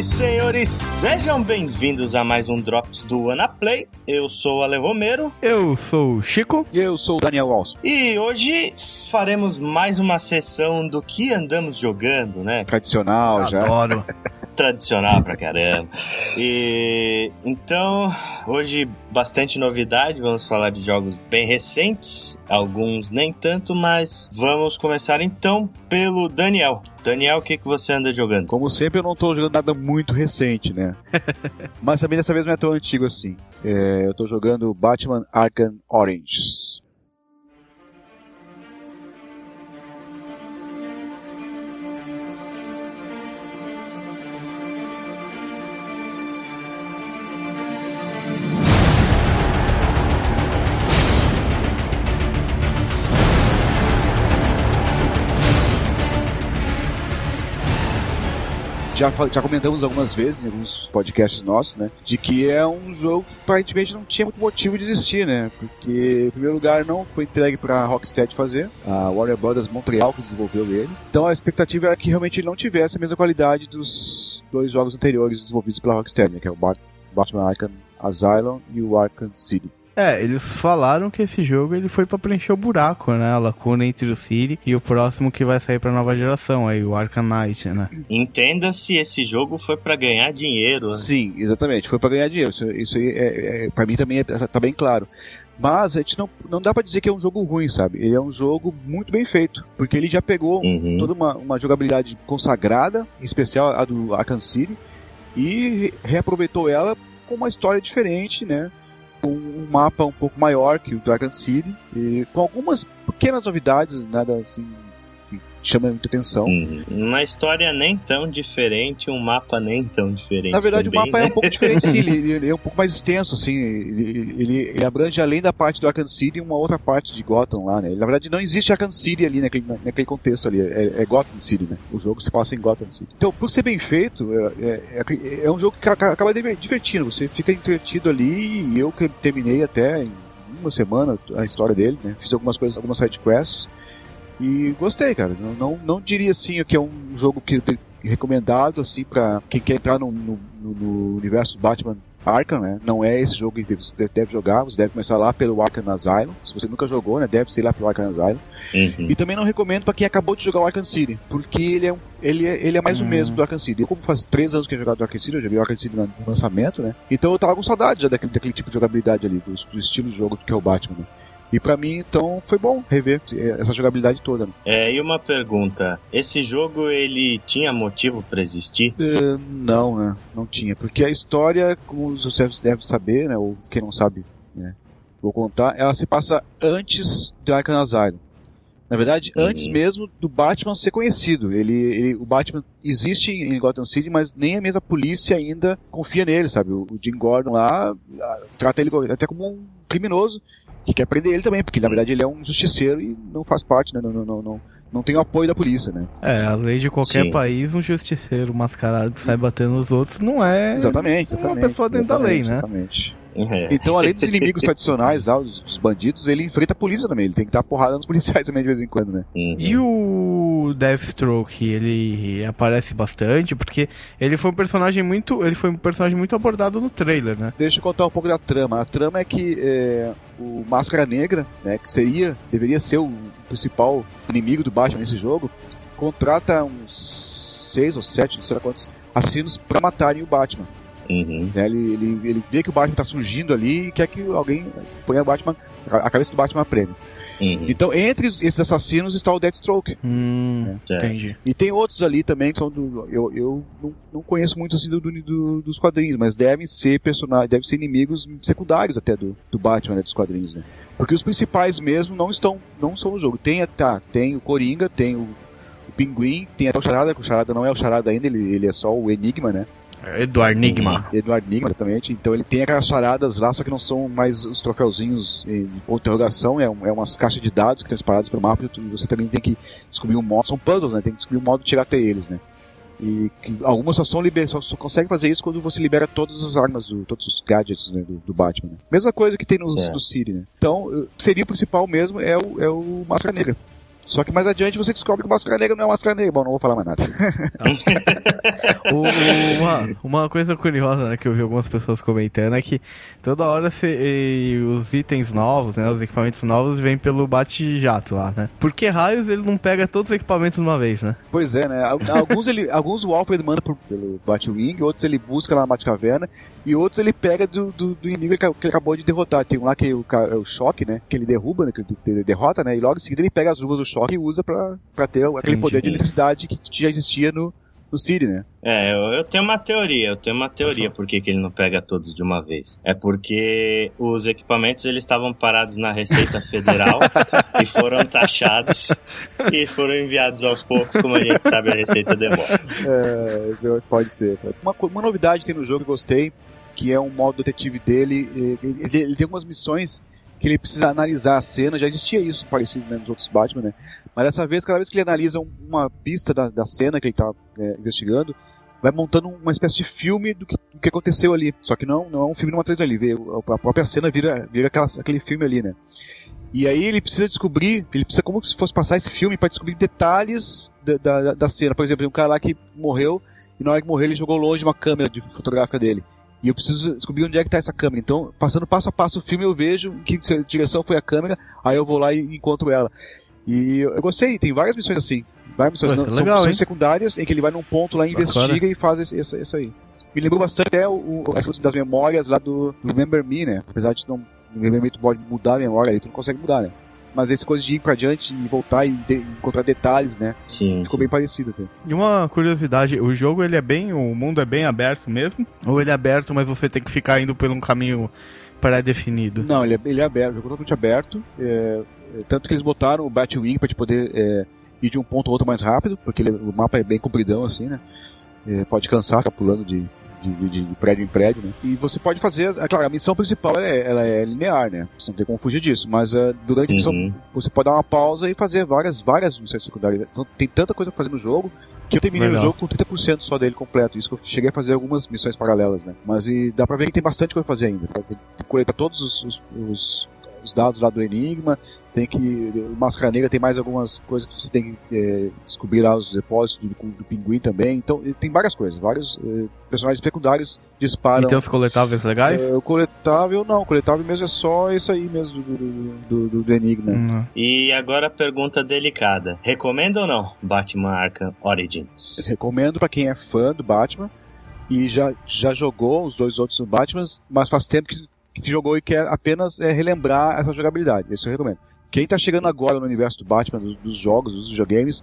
e senhores, sejam bem-vindos a mais um Drops do Anaplay. Eu sou o Ale Romero. Eu sou o Chico. E eu sou o Daniel Walsh. E hoje faremos mais uma sessão do que andamos jogando, né? Tradicional já. Adoro. Tradicional pra caramba. E então, hoje bastante novidade, vamos falar de jogos bem recentes, alguns nem tanto, mas vamos começar então pelo Daniel. Daniel, o que, que você anda jogando? Como sempre, eu não tô jogando nada muito recente, né? Mas também dessa vez não é tão antigo assim. É, eu tô jogando Batman Arkham Origins. Já, já comentamos algumas vezes em alguns podcasts nossos, né? De que é um jogo que aparentemente não tinha muito motivo de existir, né? Porque, em primeiro lugar, não foi entregue para Rocksteady fazer, a Warner Brothers Montreal que desenvolveu ele. Então a expectativa era que realmente ele não tivesse a mesma qualidade dos dois jogos anteriores desenvolvidos pela Rocksteady, né? Que é o Batman Arkham Asylum e o Arkham City. É, eles falaram que esse jogo ele foi para preencher o buraco, né? A lacuna entre o City e o próximo que vai sair pra nova geração, aí o Arkham Knight, né? Entenda-se, esse jogo foi para ganhar dinheiro. Né? Sim, exatamente, foi para ganhar dinheiro. Isso, isso aí, é, é, para mim também é, tá bem claro. Mas a gente não, não dá para dizer que é um jogo ruim, sabe? Ele é um jogo muito bem feito, porque ele já pegou Uhum. toda uma, uma jogabilidade consagrada, em especial a do Arkham City, e reaproveitou ela com uma história diferente, né? Um mapa um pouco maior que o Dragon City, e com algumas pequenas novidades, nada assim que chama muita atenção. Uhum. Uma história nem tão diferente, um mapa nem tão diferente. Na verdade, também, o mapa né? é um pouco diferente, sim. Ele, ele- é um pouco mais extenso, assim. Ele, ele- ele abrange além da parte do Arkham City uma outra parte de Gotham lá, né? Na verdade, não existe Arkham City ali naquele, naquele contexto ali. É, é Gotham City, né? O jogo se passa em Gotham City. Então, por ser bem feito, é, é- é- é um jogo que ca- acaba diver- divertindo. Você fica entretido ali e eu que terminei até em uma semana a história dele, né? Fiz algumas coisas, algumas sidequests. E gostei, cara. Não, não, não diria assim que é um jogo que recomendado assim para quem quer entrar no, no, no- universo do Batman Arkham, né? Não é esse jogo que você deve jogar, você deve começar lá pelo Arkham Asylum. Se você nunca jogou, né, deve ser lá pelo Arkham Asylum. Uhum. E também não recomendo para quem acabou de jogar o Arkham City, porque ele é, um- ele é, ele é mais o Hum. mesmo do Arkham City. Eu, como faz três anos que eu jogo do Arkham City, eu joguei o Arkham City no lançamento, né? Então eu tava com saudade já daquele, daquele tipo de jogabilidade ali, do, do estilo de jogo que é o Batman, né? E pra mim, então, foi bom rever essa jogabilidade toda. Né? É, e uma pergunta: esse jogo ele tinha motivo para existir? Eh, Não, né? Não tinha. Porque a história, como você deve saber, né? Ou quem não sabe, né? Vou contar, ela se passa antes do Arkham Asylum. Na verdade, Uhum. antes mesmo do Batman ser conhecido. Ele, ele- o Batman existe em Gotham City, mas nem a mesma polícia ainda confia nele, sabe? O, o Jim Gordon lá ah, trata ele até como um criminoso que quer prender ele também, porque na verdade ele é um justiceiro e não faz parte, né? Não, não, não, não, não tem o apoio da polícia, né? É, a lei de qualquer Sim. país, um justiceiro mascarado que sai batendo nos outros não é. Exatamente, uma exatamente. pessoa dentro da lei, né? Exatamente. É. Então, além dos inimigos tradicionais lá, os, os bandidos, ele enfrenta a polícia também. Ele tem que dar porrada nos policiais também de vez em quando, né? Uhum. E o Deathstroke, ele aparece bastante, porque ele foi um personagem muito. Ele foi um personagem muito abordado no trailer, né? Deixa eu contar um pouco da trama. A trama é que é, o Máscara Negra, né, que seria, deveria ser o principal inimigo do Batman nesse jogo, contrata uns seis ou sete, não sei lá quantos, assassinos pra matarem o Batman. Uhum. né? Ele, ele, ele vê que o Batman tá surgindo ali e quer que alguém ponha o Batman, a cabeça do Batman a prêmio. Uhum. Então, entre esses assassinos está o Deathstroke. Hum, Certo. entendi. E tem outros ali também que são do. Eu, eu não, não conheço muito assim do, do- do- dos quadrinhos, mas devem ser personagens, devem ser inimigos secundários até do, do Batman, né, dos quadrinhos, né? Porque os principais mesmo não estão, não são no jogo. Tem, tá, tem o Coringa, tem o, o Pinguim, tem até o Charada, que o Charada não é o Charada ainda, ele, ele é só o Enigma, né? Eduardo Nigma. Eduardo Enigma, exatamente. Então ele tem aquelas charadas lá, só que não são mais os troféuzinhos em ou interrogação, é, um- é umas caixas de dados que estão espalhadas pelo mapa e você também tem que descobrir um modo. São puzzles, né? Tem que descobrir um modo de tirar até eles, né? E que algumas só são liber, só, só consegue fazer isso quando você libera todas as armas, do, todos os gadgets né, do, do Batman. né? Mesma coisa que tem no, Certo. no Siri, né? Então, eh, seria o principal mesmo é o, é o Máscara Negra. Só que mais adiante você descobre que o Máscara Negra não é o Máscara Negra. Bom, não vou falar mais nada. Uma, uma coisa curiosa né, que eu vi algumas pessoas comentando é que toda hora os itens novos, né, os equipamentos novos vêm pelo bate-jato lá, né? Por que raios ele não pega todos os equipamentos de uma vez, né? Pois é, né? Al- Alguns, ele, alguns o Alpha ele manda por, pelo Batwing, outros ele busca lá na Batcaverna, e outros ele pega do, do, do inimigo que ele acabou de derrotar. Tem um lá que é o, é o choque, né? Que ele derruba, né? Que ele derrota, né? E logo em seguida ele pega as luvas do choque e usa pra, pra ter aquele Entendi. poder de eletricidade que já existia no, no City, né? É, eu, eu tenho uma teoria, eu tenho uma teoria por que, que ele não pega todos de uma vez. É porque os equipamentos eles estavam parados na Receita Federal e foram taxados e foram enviados aos poucos, como a gente sabe a Receita demora. É, pode ser. Pode ser. Uma, uma novidade que tem no jogo que eu gostei, que é um modo detetive dele, ele, ele- ele tem algumas missões que ele precisa analisar a cena, já existia isso parecido né, nos outros Batman, né? Mas dessa vez, cada vez que ele analisa um- uma pista da, da cena que ele está investigando, vai montando uma espécie de filme do que, do que aconteceu ali. Só que não, não é um filme numa televisão, ele vê, a própria cena vira, vira aquela, aquele filme ali, né? E aí ele precisa descobrir, ele precisa como se fosse passar esse filme para descobrir detalhes da, da, da cena. Por exemplo, tem um cara lá que morreu e na hora que morreu ele jogou longe uma câmera de fotográfica dele. E eu preciso descobrir onde é que tá essa câmera. Então, passando passo a passo o filme, eu vejo em que direção foi a câmera, aí eu vou lá e encontro ela. E eu gostei, tem várias missões assim. Várias missões, Pô, não, é são legal, missões hein? secundárias em que ele vai num ponto lá, investiga e faz isso aí. Me lembrou bastante até o, o, das memórias lá do, do Remember Me, né? Apesar de não, no Remember Me tu pode mudar a memória, aí tu não consegue mudar, né? Mas essa coisa de ir pra diante e voltar e de- encontrar detalhes, né? Sim, Ficou sim. bem parecido até. E uma curiosidade, o jogo ele é bem, o mundo é bem aberto mesmo? Ou ele é aberto, mas você tem que ficar indo por um caminho pré-definido? Não, ele é, ele é aberto, o jogo é totalmente aberto. é, é, tanto que eles botaram o Batwing pra te poder é, ir de um ponto a outro mais rápido, porque ele- o mapa é bem compridão assim, né? É, pode cansar, ficar pulando de, de, de- de prédio em prédio, né? E você pode fazer, é claro, a missão principal ela é, ela é linear, né? Você não tem como fugir disso, mas é, durante a missão Uhum. você pode dar uma pausa e fazer várias, várias missões secundárias. Então, tem tanta coisa pra fazer no jogo que eu terminei Legal. o jogo com 30% só dele completo. Isso que eu cheguei a fazer algumas missões paralelas, né? Mas e dá pra ver que tem bastante coisa pra fazer ainda. Tem que coletar todos os, os, os- os dados lá do Enigma, tem que. O Máscara Negra tem mais algumas coisas que você tem que é, descobrir lá os depósitos do, do pinguim também. Então tem várias coisas, vários é, personagens secundários disparam. E tem os coletáveis legais? É, o coletável não, o coletável mesmo é só isso aí mesmo do, do, do, do- Enigma. Hum, E agora a pergunta delicada. Recomenda ou não Batman Arkham Origins? Recomendo pra quem é fã do Batman e já, já jogou os dois outros Batmans, mas faz tempo que, que jogou e quer apenas é, relembrar essa jogabilidade. Isso eu recomendo. Quem tá chegando agora no universo do Batman, dos, dos jogos, dos videogames,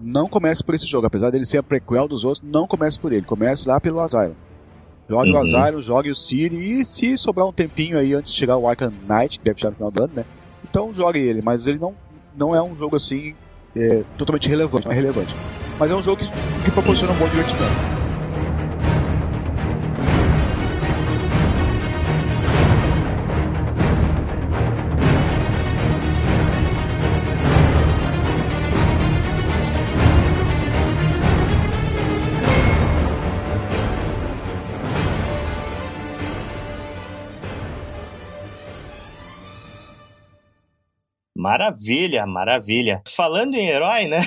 não comece por esse jogo. Apesar dele ser a prequel dos outros, não comece por ele. Comece lá pelo Asylum. Jogue o Uhum. Asylum, jogue o City e se sobrar um tempinho aí antes de chegar o Arkham Knight, que deve chegar no final do ano, né? Então jogue ele, mas ele não, não é um jogo assim é, totalmente relevante, não é relevante. Mas é um jogo que, que proporciona um bom divertimento. Maravilha, maravilha. Falando em herói, né?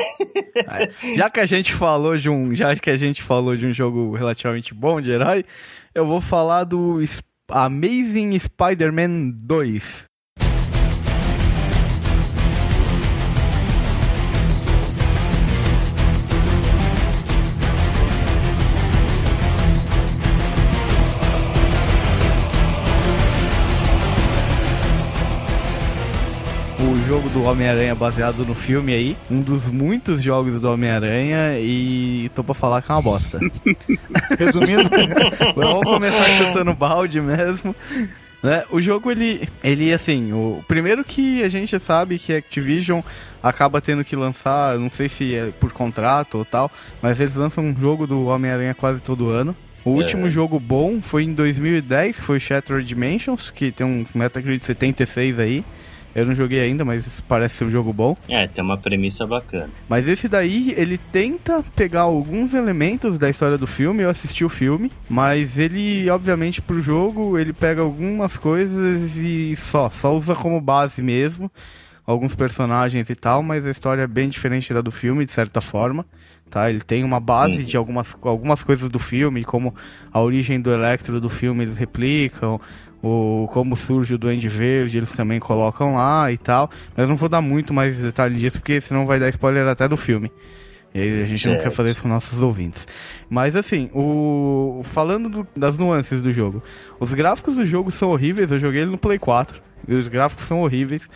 Já que a gente falou de um, já que a gente falou de um jogo relativamente bom de herói, eu vou falar do Amazing Spider-Man 2. Jogo do Homem-Aranha baseado no filme aí, um dos muitos jogos do Homem-Aranha e tô pra falar que é uma bosta. Resumindo, Vamos começar chutando balde mesmo. Né? O jogo, ele, ele, assim, o primeiro que a gente sabe que a Activision acaba tendo que lançar, não sei se é por contrato ou tal, mas eles lançam um jogo do Homem-Aranha quase todo ano. O último jogo bom foi em 2010, que foi Shattered Dimensions, que tem um Metacritic 76 aí. Eu não joguei ainda, mas isso parece ser um jogo bom. É, tem uma premissa bacana. Mas esse daí, ele tenta pegar alguns elementos da história do filme, eu assisti o filme, mas ele, obviamente, pro jogo, ele pega algumas coisas e só, só usa como base mesmo. alguns personagens e tal, mas a história é bem diferente da do filme, de certa forma. Tá? Ele tem uma base de algumas, algumas coisas do filme, como a origem do Electro do filme eles replicam, o como surge o Duende Verde, eles também colocam lá e tal. Mas não vou dar muito mais detalhe disso, porque senão vai dar spoiler até do filme. E a gente certo. não quer fazer isso com nossos ouvintes. Mas assim, o falando do, das nuances do jogo. Os gráficos do jogo são horríveis, eu joguei ele no Play 4. E os gráficos são horríveis.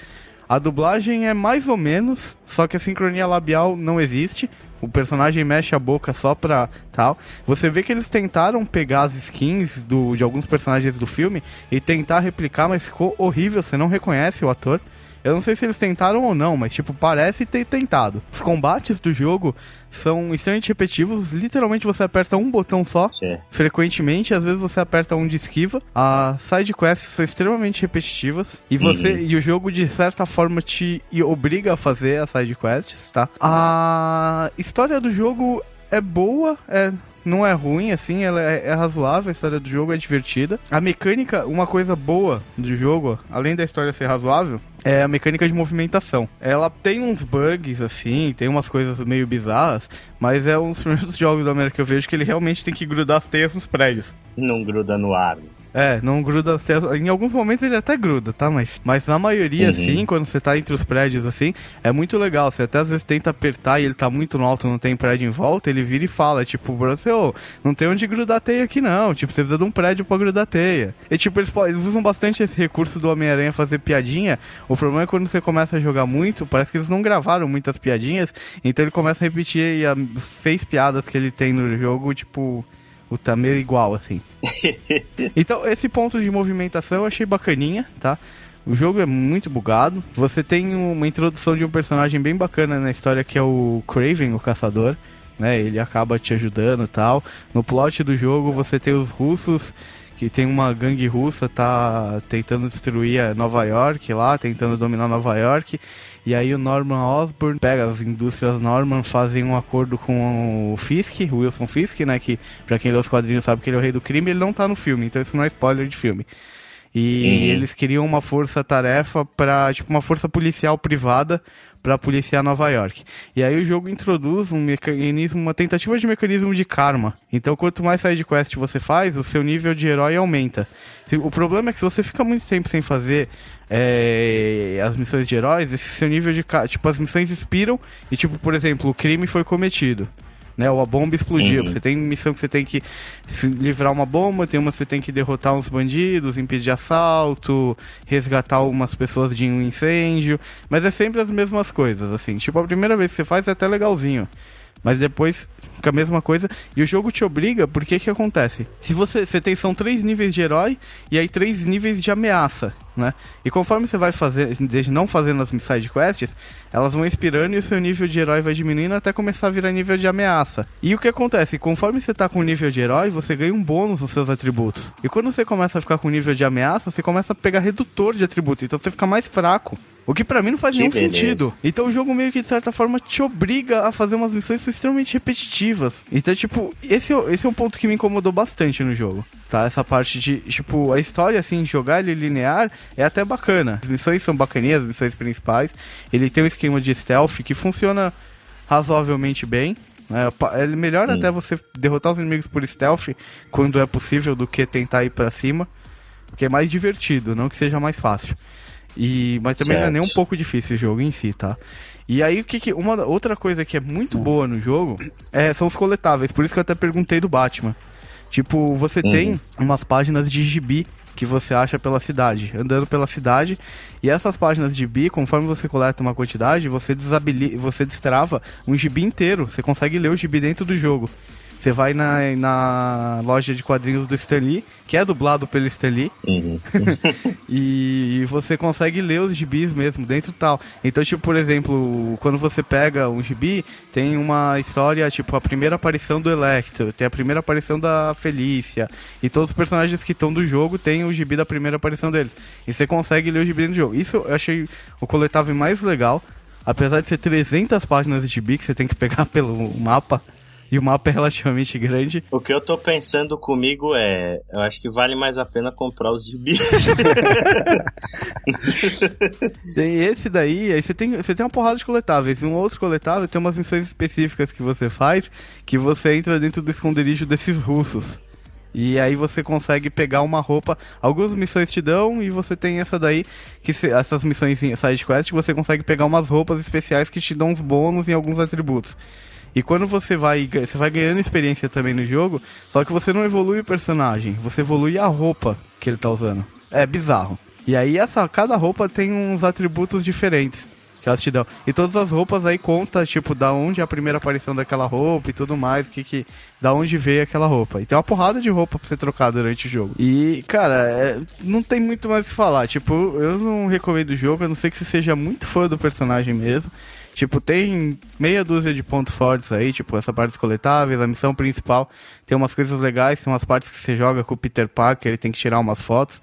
A dublagem é mais ou menos, só que a sincronia labial não existe. O personagem mexe a boca só pra tal. Você vê que eles tentaram pegar as skins do, de alguns personagens do filme e tentar replicar, mas ficou horrível, você não reconhece o ator. Eu não sei se eles tentaram ou não, mas tipo, parece ter tentado. Os combates do jogo são extremamente repetitivos. Literalmente você aperta um botão só, Sim. frequentemente, às vezes você aperta um de esquiva. As side quests são extremamente repetitivas e você uhum. e o jogo de certa forma te obriga a fazer as side quests, tá? A história do jogo é boa, é não é ruim, assim, ela é, é, razoável, a história do jogo é divertida. A mecânica, uma coisa boa do jogo, além da história ser razoável, é a mecânica de movimentação. Ela tem uns bugs, assim, tem umas coisas meio bizarras, mas é um dos primeiros jogos do América que eu vejo que ele realmente tem que grudar as teias nos prédios. Não gruda no ar. É, não gruda. Em alguns momentos ele até gruda, tá? Mas, mas na maioria, uhum. assim, quando você tá entre os prédios, assim, é muito legal. Você até às vezes tenta apertar e ele tá muito no alto, não tem prédio em volta, ele vira e fala, tipo, você, ô, não tem onde grudar teia aqui não. Tipo, você precisa de um prédio pra grudar teia. E tipo, eles, eles usam bastante esse recurso do Homem-Aranha fazer piadinha. O problema é quando você começa a jogar muito, parece que eles não gravaram muitas piadinhas, então ele começa a repetir as seis piadas que ele tem no jogo, tipo o tamer igual, assim. então, esse ponto de movimentação eu achei bacaninha, tá? O jogo é muito bugado. Você tem uma introdução de um personagem bem bacana na história que é o Craven, o caçador. Né, ele acaba te ajudando e tal. No plot do jogo você tem os russos que tem uma gangue russa tá tentando destruir Nova York lá, tentando dominar Nova York. E aí o Norman Osborn pega as indústrias Norman, fazem um acordo com o Fisk, o Wilson Fisk, né, que para quem lê os quadrinhos sabe que ele é o rei do crime, ele não tá no filme, então isso não é spoiler de filme. E uhum. eles queriam uma força-tarefa para tipo uma força policial privada para policiar Nova York. E aí o jogo introduz um mecanismo, uma tentativa de mecanismo de karma. Então quanto mais side quest você faz, o seu nível de herói aumenta. O problema é que se você fica muito tempo sem fazer é, as missões de heróis, esse seu nível de tipo as missões expiram e tipo, por exemplo, o crime foi cometido né? Ou a bomba explodiu. Uhum. Você tem missão que você tem que livrar uma bomba, tem uma que você tem que derrotar uns bandidos, impedir assalto, resgatar algumas pessoas de um incêndio. Mas é sempre as mesmas coisas, assim. Tipo, a primeira vez que você faz é até legalzinho. Mas depois fica a mesma coisa. E o jogo te obriga, porque que acontece? Se você, você tem, são três níveis de herói e aí três níveis de ameaça, né? E conforme você vai fazer, não fazendo as side quests, elas vão expirando e o seu nível de herói vai diminuindo até começar a virar nível de ameaça. E o que acontece? Conforme você tá com nível de herói, você ganha um bônus nos seus atributos. E quando você começa a ficar com nível de ameaça, você começa a pegar redutor de atributo, então você fica mais fraco. O que para mim não faz que nenhum beleza. sentido. Então o jogo meio que de certa forma te obriga a fazer umas missões extremamente repetitivas. Então, tipo, esse, é esse é um ponto que me incomodou bastante no jogo. Tá? Essa parte de, tipo, a história, assim, jogar ele linear é até bacana. As missões são bacaninhas, as missões principais. Ele tem um esquema de stealth que funciona razoavelmente bem. É, é melhor até você derrotar os inimigos por stealth quando é possível do que tentar ir para cima. Porque é mais divertido, não que seja mais fácil. E, mas também certo. não é nem um pouco difícil o jogo em si, tá? E aí o que, que uma outra coisa que é muito boa no jogo é, são os coletáveis, por isso que eu até perguntei do Batman. Tipo, você uhum. tem umas páginas de gibi que você acha pela cidade, andando pela cidade, e essas páginas de gibi, conforme você coleta uma quantidade, você desabilita, você destrava um gibi inteiro, você consegue ler o gibi dentro do jogo. Você vai na, na loja de quadrinhos do Stan Lee, que é dublado pelo Stan Lee, uhum. e você consegue ler os gibis mesmo dentro tal. Então, tipo, por exemplo, quando você pega um gibi, tem uma história, tipo, a primeira aparição do Electro, tem a primeira aparição da Felícia, e todos os personagens que estão do jogo têm o gibi da primeira aparição deles. E você consegue ler o gibi dentro do jogo. Isso eu achei o coletável mais legal. Apesar de ser 300 páginas de gibi que você tem que pegar pelo mapa, e o mapa é relativamente grande. O que eu tô pensando comigo é, eu acho que vale mais a pena comprar os gibis. tem esse daí, aí você tem, você tem uma porrada de coletáveis. E um outro coletável tem umas missões específicas que você faz, que você entra dentro do esconderijo desses russos. E aí você consegue pegar uma roupa. Algumas missões te dão e você tem essa daí, que se, essas missões side quest, você consegue pegar umas roupas especiais que te dão uns bônus em alguns atributos. E quando você vai, você vai ganhando experiência também no jogo, só que você não evolui o personagem, você evolui a roupa que ele tá usando. É bizarro. E aí essa cada roupa tem uns atributos diferentes que elas te dão. E todas as roupas aí conta, tipo, da onde é a primeira aparição daquela roupa e tudo mais, que que da onde veio aquela roupa. E tem uma porrada de roupa pra você trocar durante o jogo. E, cara, é, não tem muito mais o que falar. Tipo, eu não recomendo o jogo, a não ser que você seja muito fã do personagem mesmo. Tipo, tem meia dúzia de pontos fortes aí, tipo, essa parte dos coletáveis, a missão principal. Tem umas coisas legais, tem umas partes que você joga com o Peter Parker, ele tem que tirar umas fotos.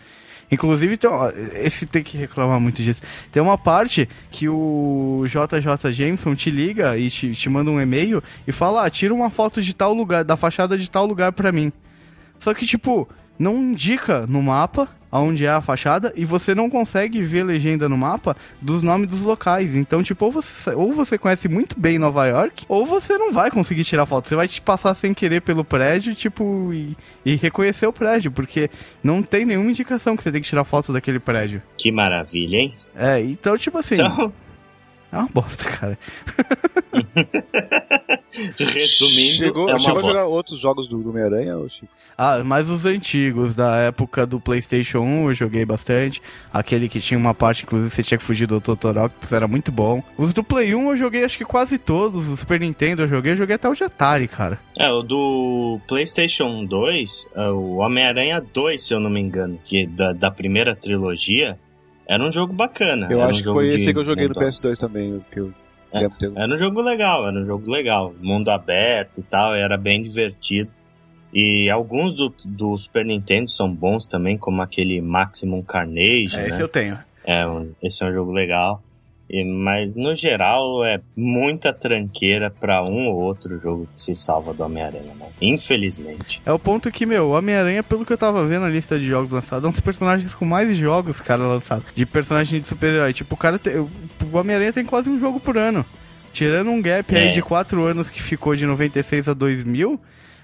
Inclusive, tem, esse tem que reclamar muito disso. Tem uma parte que o JJ Jameson te liga e te, te manda um e-mail e fala: ah, tira uma foto de tal lugar, da fachada de tal lugar pra mim. Só que, tipo, não indica no mapa aonde é a fachada e você não consegue ver legenda no mapa dos nomes dos locais. Então, tipo, ou você, ou você conhece muito bem Nova York, ou você não vai conseguir tirar foto. Você vai te passar sem querer pelo prédio, tipo, e, e reconhecer o prédio, porque não tem nenhuma indicação que você tem que tirar foto daquele prédio. Que maravilha, hein? É, então, tipo assim. Então... É uma bosta, cara. Resumindo, chegou, é chegou a jogar outros jogos do Homem-Aranha, Chico? Ah, mas os antigos, da época do PlayStation 1, eu joguei bastante. Aquele que tinha uma parte, inclusive, você tinha que fugir do Dr. Octopus, era muito bom. Os do Play 1 eu joguei acho que quase todos. O Super Nintendo eu joguei, eu joguei até o de Atari, cara. É, o do PlayStation 2, é, o Homem-Aranha 2, se eu não me engano, que é da, da primeira trilogia, era um jogo bacana. Eu acho um que foi esse que eu joguei no mundo- PS2 também, que eu Era um jogo legal, era um jogo legal. Mundo aberto e tal, era bem divertido. E alguns do, do Super Nintendo são bons também, como aquele Maximum Carnage, É, né? esse eu tenho. É, esse é um jogo legal. E, mas no geral é muita tranqueira pra um ou outro jogo que se salva do Homem-Aranha, né? Infelizmente. É o ponto que, meu, o Homem-Aranha, pelo que eu tava vendo na lista de jogos lançados, é um dos personagens com mais jogos, cara, lançados. De personagem de super-herói. Tipo, o cara tem, o Homem-Aranha tem quase um jogo por ano. Tirando um gap aí É. de 4 anos que ficou de 96 a 2000,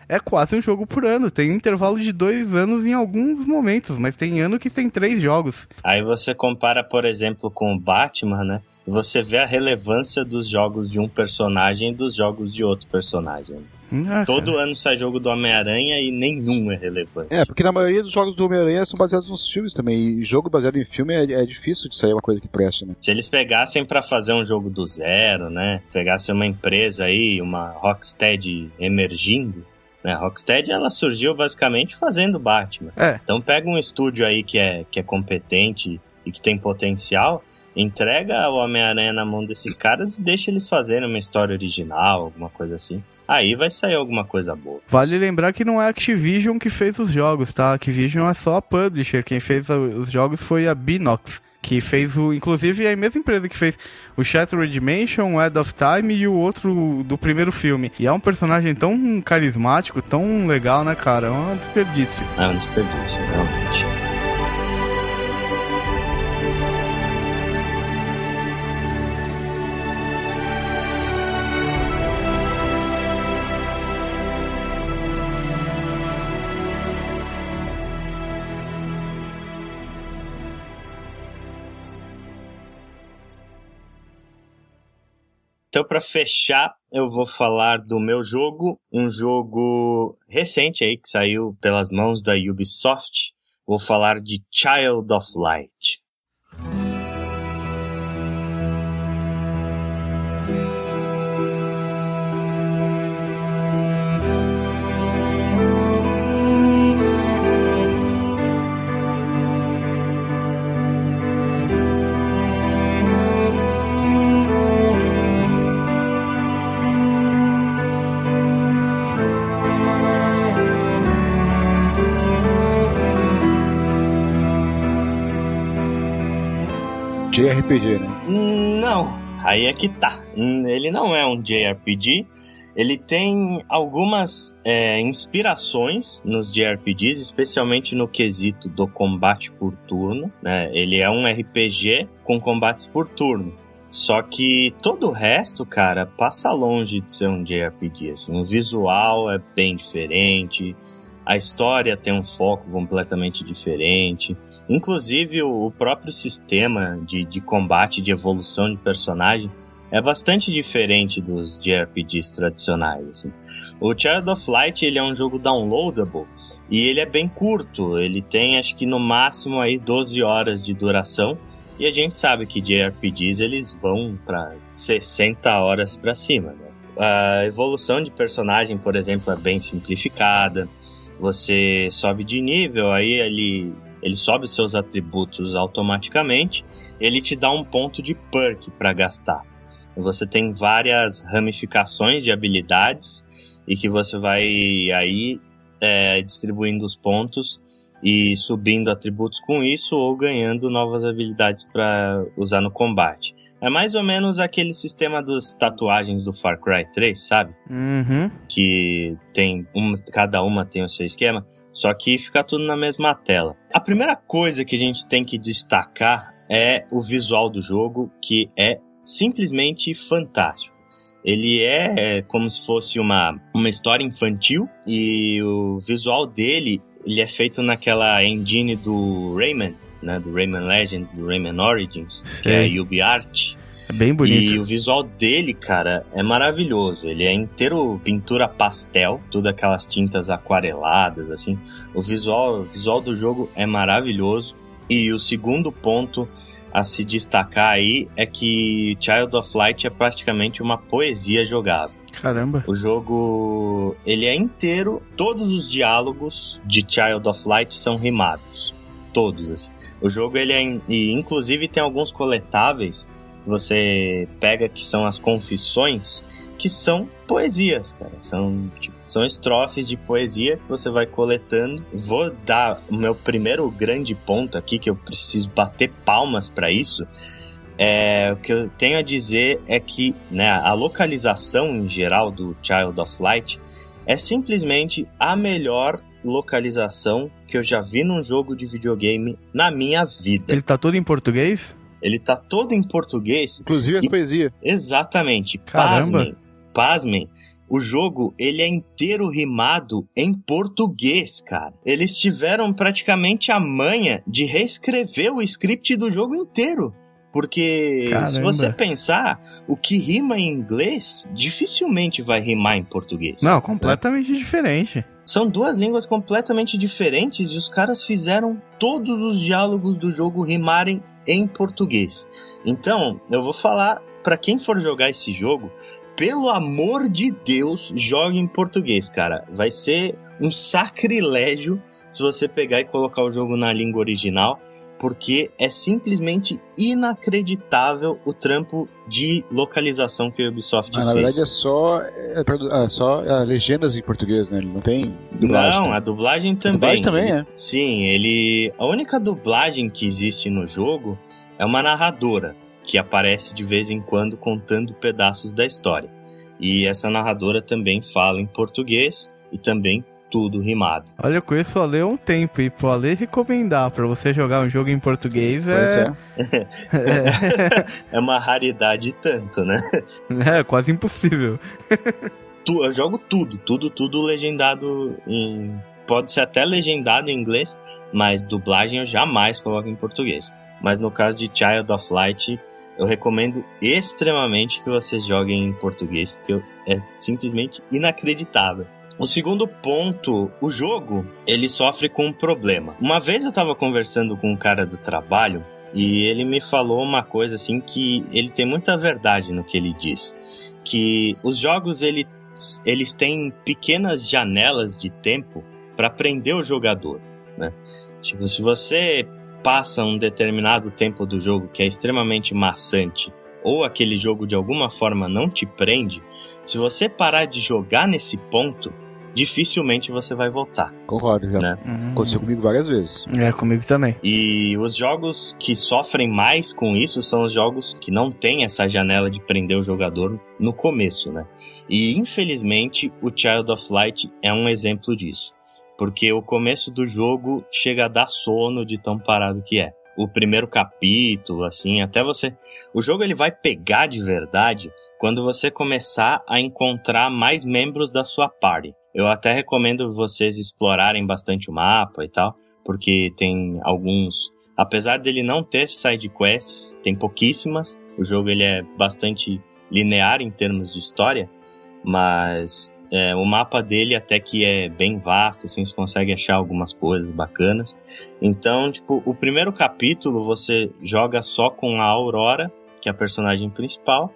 é quase um jogo por ano. Tem intervalo de 2 anos em alguns momentos, mas tem ano que tem 3 jogos. Aí você compara, por exemplo, com o Batman, né? E você vê a relevância dos jogos de um personagem e dos jogos de outro personagem. Ah, Todo cara. ano sai jogo do Homem-Aranha e nenhum é relevante. É, porque na maioria dos jogos do Homem-Aranha são baseados nos filmes também. E jogo baseado em filme é, é difícil de sair uma coisa que preste, né? Se eles pegassem pra fazer um jogo do zero, né? Pegassem uma empresa aí, uma Rocksteady emergindo, né? A Rocksteady ela surgiu basicamente fazendo Batman. É. Então pega um estúdio aí que é, que é competente e que tem potencial, entrega o Homem-Aranha na mão desses caras e deixa eles fazerem uma história original, alguma coisa assim. Aí vai sair alguma coisa boa. Vale lembrar que não é a Activision que fez os jogos, tá? A Activision é só a publisher. Quem fez os jogos foi a Binox. Que fez o. Inclusive é a mesma empresa que fez o Shattered Dimension, o Head of Time e o outro do primeiro filme. E é um personagem tão carismático, tão legal, né, cara? É um desperdício. É um desperdício, realmente. Então, para fechar, eu vou falar do meu jogo, um jogo recente aí que saiu pelas mãos da Ubisoft. Vou falar de Child of Light. JRPG, né? Não, aí é que tá. Hum, Ele não é um JRPG, Ele tem algumas é, inspirações nos JRPGs, especialmente no quesito do combate por turno. Né? Ele é um RPG com combates por turno. Só que todo o resto, cara, passa longe de ser um JRPG. Assim. O visual é bem diferente, a história tem um foco completamente diferente. Inclusive, o próprio sistema de, de combate, de evolução de personagem, é bastante diferente dos JRPGs tradicionais. Assim. O Child of Light ele é um jogo downloadable e ele é bem curto. Ele tem acho que no máximo aí 12 horas de duração. E a gente sabe que JRPGs eles vão para 60 horas para cima. Né? A evolução de personagem, por exemplo, é bem simplificada. Você sobe de nível, aí ele, ele sobe seus atributos automaticamente. Ele te dá um ponto de perk para gastar. Você tem várias ramificações de habilidades e que você vai aí é, distribuindo os pontos e subindo atributos com isso ou ganhando novas habilidades para usar no combate. É mais ou menos aquele sistema das tatuagens do Far Cry 3, sabe? Uhum. Que tem uma, cada uma tem o seu esquema, só que fica tudo na mesma tela. A primeira coisa que a gente tem que destacar é o visual do jogo, que é simplesmente fantástico. Ele é, é como se fosse uma, uma história infantil e o visual dele ele é feito naquela engine do Rayman, né, do Rayman Legends, do Rayman Origins, que é a UbiArt. É bem bonito. E o visual dele, cara, é maravilhoso. Ele é inteiro pintura pastel, tudo aquelas tintas aquareladas, assim. O visual, o visual do jogo é maravilhoso. E o segundo ponto a se destacar aí é que Child of Light é praticamente uma poesia jogável. Caramba. O jogo, ele é inteiro, todos os diálogos de Child of Light são rimados. Todos, assim. O jogo, ele é, e inclusive tem alguns coletáveis que você pega que são as confissões, que são poesias, cara. São, tipo, são estrofes de poesia que você vai coletando. Vou dar o meu primeiro grande ponto aqui, que eu preciso bater palmas para isso. É, o que eu tenho a dizer é que né, a localização em geral do Child of Light é simplesmente a melhor localização que eu já vi num jogo de videogame na minha vida. Ele tá todo em português? Ele tá todo em português. Inclusive as E- poesias. Exatamente. Caramba. Pasmem. Pasmem. O jogo, ele é inteiro rimado em português, cara. Eles tiveram praticamente a manha de reescrever o script do jogo inteiro. Porque se Caramba. você pensar, o que rima em inglês dificilmente vai rimar em português. Não, completamente diferente. São duas línguas completamente diferentes e os caras fizeram todos os diálogos do jogo rimarem em português. Então, eu vou falar pra quem for jogar esse jogo, pelo amor de Deus, jogue em português, cara. Vai ser um sacrilégio se você pegar e colocar o jogo na língua original, porque é simplesmente inacreditável o trampo de localização que a Ubisoft Ah, fez. na verdade é só, é, ah, só ah, legendas em português, né? Ele não tem dublagem. Não, né? a dublagem também. dublagem também, é. Sim, ele. A única dublagem que existe no jogo é uma narradora que aparece de vez em quando contando pedaços da história. E essa narradora também fala em português e também tudo rimado. Olha, eu conheço o Ale há um tempo e pro Ale recomendar pra você jogar um jogo em português Pois é, é. É uma raridade tanto, né? é quase impossível. Tu- Eu jogo tudo, tudo, tudo legendado em. Pode ser até legendado em inglês, mas dublagem eu jamais coloco em português. Mas no caso de Child of Light, eu recomendo extremamente que vocês joguem em português, porque é simplesmente inacreditável. O segundo ponto, o jogo, ele sofre com um problema. Uma vez eu tava conversando com um cara do trabalho e ele me falou uma coisa assim que ele tem muita verdade no que ele diz, que os jogos ele, eles têm pequenas janelas de tempo para prender o jogador, né? Tipo, se você passa um determinado tempo do jogo que é extremamente maçante ou aquele jogo de alguma forma não te prende, se você parar de jogar nesse ponto, dificilmente você vai voltar. Concordo, já. Né? Uhum. Aconteceu comigo várias vezes. É, comigo também. E os jogos que sofrem mais com isso são os jogos que não têm essa janela de prender o jogador no começo, né? E infelizmente o Child of Light é um exemplo disso. Porque o começo do jogo chega a dar sono de tão parado que é. O primeiro capítulo, assim, até você. O jogo ele vai pegar de verdade quando você começar a encontrar mais membros da sua party. Eu até recomendo vocês explorarem bastante o mapa e tal, porque tem alguns, apesar dele não ter side quests, tem pouquíssimas. O jogo ele é bastante linear em termos de história, mas é, o mapa dele até que é bem vasto, assim, você consegue achar algumas coisas bacanas. Então, tipo, o primeiro capítulo você joga só com a Aurora, que é a personagem principal,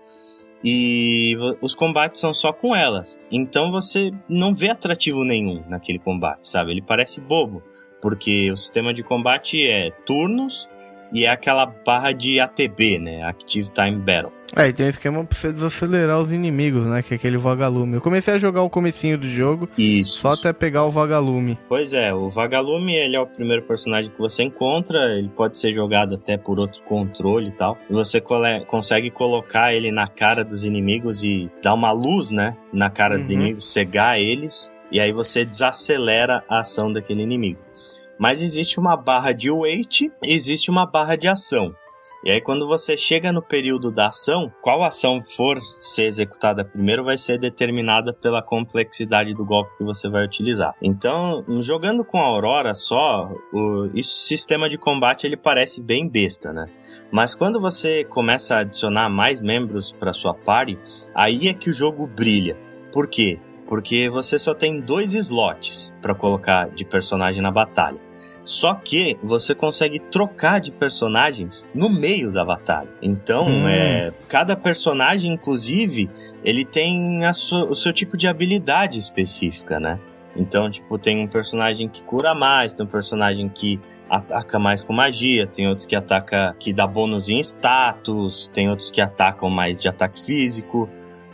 e os combates são só com elas. Então você não vê atrativo nenhum naquele combate, sabe? Ele parece bobo, porque o sistema de combate é turnos e é aquela barra de ATB, né? Active Time Battle. É, e tem um esquema pra você desacelerar os inimigos, né? Que é aquele vagalume. Eu comecei a jogar o comecinho do jogo, Isso. só até pegar o vagalume. Pois é, o Vagalume, ele é o primeiro personagem que você encontra, ele pode ser jogado até por outro controle e tal. E você consegue colocar ele na cara dos inimigos e dar uma luz, né, na cara dos Uhum. inimigos, cegar eles, e aí você desacelera a ação daquele inimigo. Mas existe uma barra de wait, existe uma barra de ação. E aí, quando você chega no período da ação, qual ação for ser executada primeiro vai ser determinada pela complexidade do golpe que você vai utilizar. Então, jogando com a Aurora só, o isso, sistema de combate ele parece bem besta, né? Mas quando você começa a adicionar mais membros para sua party, aí é que o jogo brilha. Por quê? Porque você só tem dois slots para colocar de personagem na batalha. Só que você consegue trocar de personagens no meio da batalha. Então, Hum. é, cada personagem, inclusive, ele tem sua- o seu tipo de habilidade específica, né? Então, tipo, tem um personagem que cura mais, tem um personagem que ataca mais com magia, tem outro que ataca, que dá bônus em status, tem outros que atacam mais de ataque físico.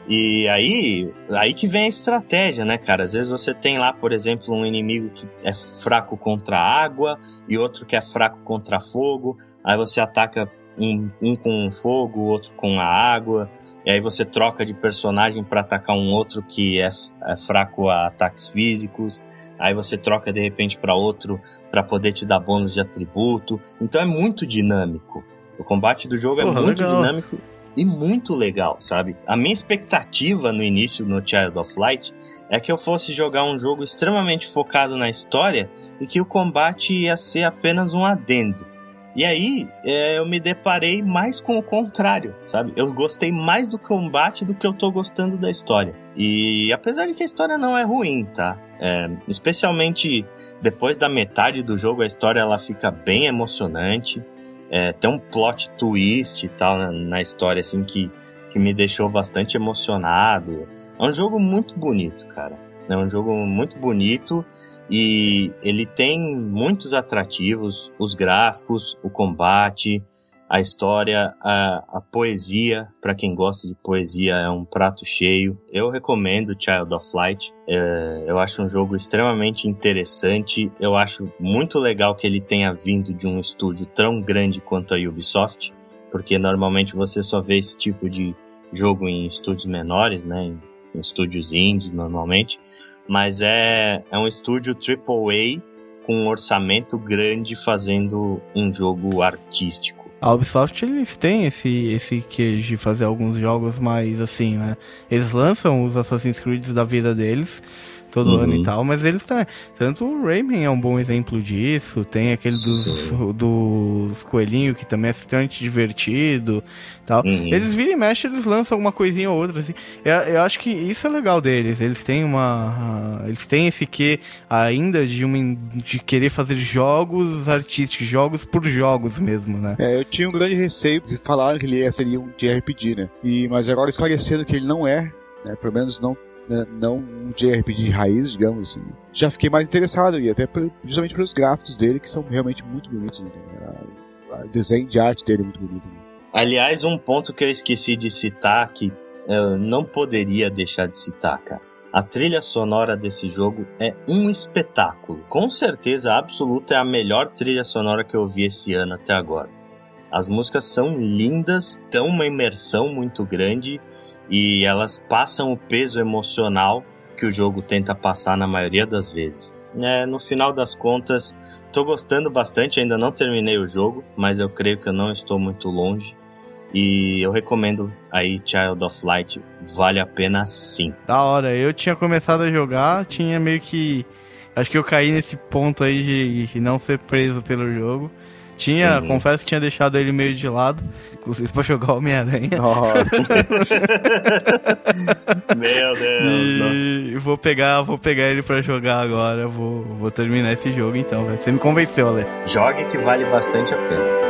E aí, aí que vem a estratégia, né, cara? Às vezes você tem lá, por exemplo, um inimigo que é fraco contra a água e outro que é fraco contra fogo. Aí você ataca um, um com fogo, outro com a água. E aí você troca de personagem para atacar um outro que é, é fraco a ataques físicos. Aí você troca de repente para outro para poder te dar bônus de atributo. Então é muito dinâmico. O combate do jogo é Porra, muito legal. dinâmico e muito legal, sabe? A minha expectativa no início no Child of Light é que eu fosse jogar um jogo extremamente focado na história e que o combate ia ser apenas um adendo. E aí é, eu me deparei mais com o contrário, sabe? Eu gostei mais do combate do que eu tô gostando da história. E apesar de que a história não é ruim, tá? É, especialmente depois da metade do jogo, a história ela fica bem emocionante. É, tem um plot twist e tal na, na história, assim, que, que me deixou bastante emocionado. É um jogo muito bonito, cara. É um jogo muito bonito e ele tem muitos atrativos: os gráficos, o combate, a história, a, a poesia. Para quem gosta de poesia, é um prato cheio. Eu recomendo Child of Light. É, eu acho um jogo extremamente interessante. Eu acho muito legal que ele tenha vindo de um estúdio tão grande quanto a Ubisoft, porque normalmente você só vê esse tipo de jogo em estúdios menores, né? Em, em estúdios indies normalmente. Mas é, é um estúdio AAA com um orçamento grande fazendo um jogo artístico. A Ubisoft, eles têm esse, esse queijo de fazer alguns jogos mais assim, né? Eles lançam os Assassin's Creed da vida deles todo Uhum. ano e tal, mas eles também. Tanto o Rayman é um bom exemplo disso, tem aquele dos, dos coelhinhos que também é extremamente divertido tal. Uhum. Eles viram e mexem, eles lançam alguma coisinha ou outra, assim. Eu, eu acho que isso é legal deles. Eles têm uma. Eles têm esse quê ainda de, uma, de querer fazer jogos artísticos, jogos por jogos mesmo, né? É, eu tinha um grande receio, porque falaram que ele ia- seria um JRPG, né? E, mas agora esclarecendo que ele não é, né? Pelo menos não, né, não um JRPG de raiz, digamos assim. Já fiquei mais interessado, e até justamente pelos gráficos dele, que são realmente muito bonitos. Né? O desenho de arte dele é muito bonito. Né? Aliás, um ponto que eu esqueci de citar, que eu não poderia deixar de citar, cara. A trilha sonora desse jogo é um espetáculo. Com certeza absoluta é a melhor trilha sonora que eu vi esse ano até agora. As músicas são lindas, dão uma imersão muito grande e elas passam o peso emocional que o jogo tenta passar na maioria das vezes. É, no final das contas, estou gostando bastante, ainda não terminei o jogo, mas eu creio que eu não estou muito longe. E eu recomendo aí Child of Light, vale a pena sim. Da hora, eu tinha começado a jogar, tinha meio que. Acho que eu caí nesse ponto aí de, de não ser preso pelo jogo. Tinha, uhum. confesso que tinha deixado ele meio de lado, inclusive pra jogar Homem-Aranha. Nossa. Meu Deus. E não. vou pegar, vou pegar ele pra jogar agora. Vou, vou terminar esse jogo então, Você me convenceu, Ale. Jogue que vale bastante a pena.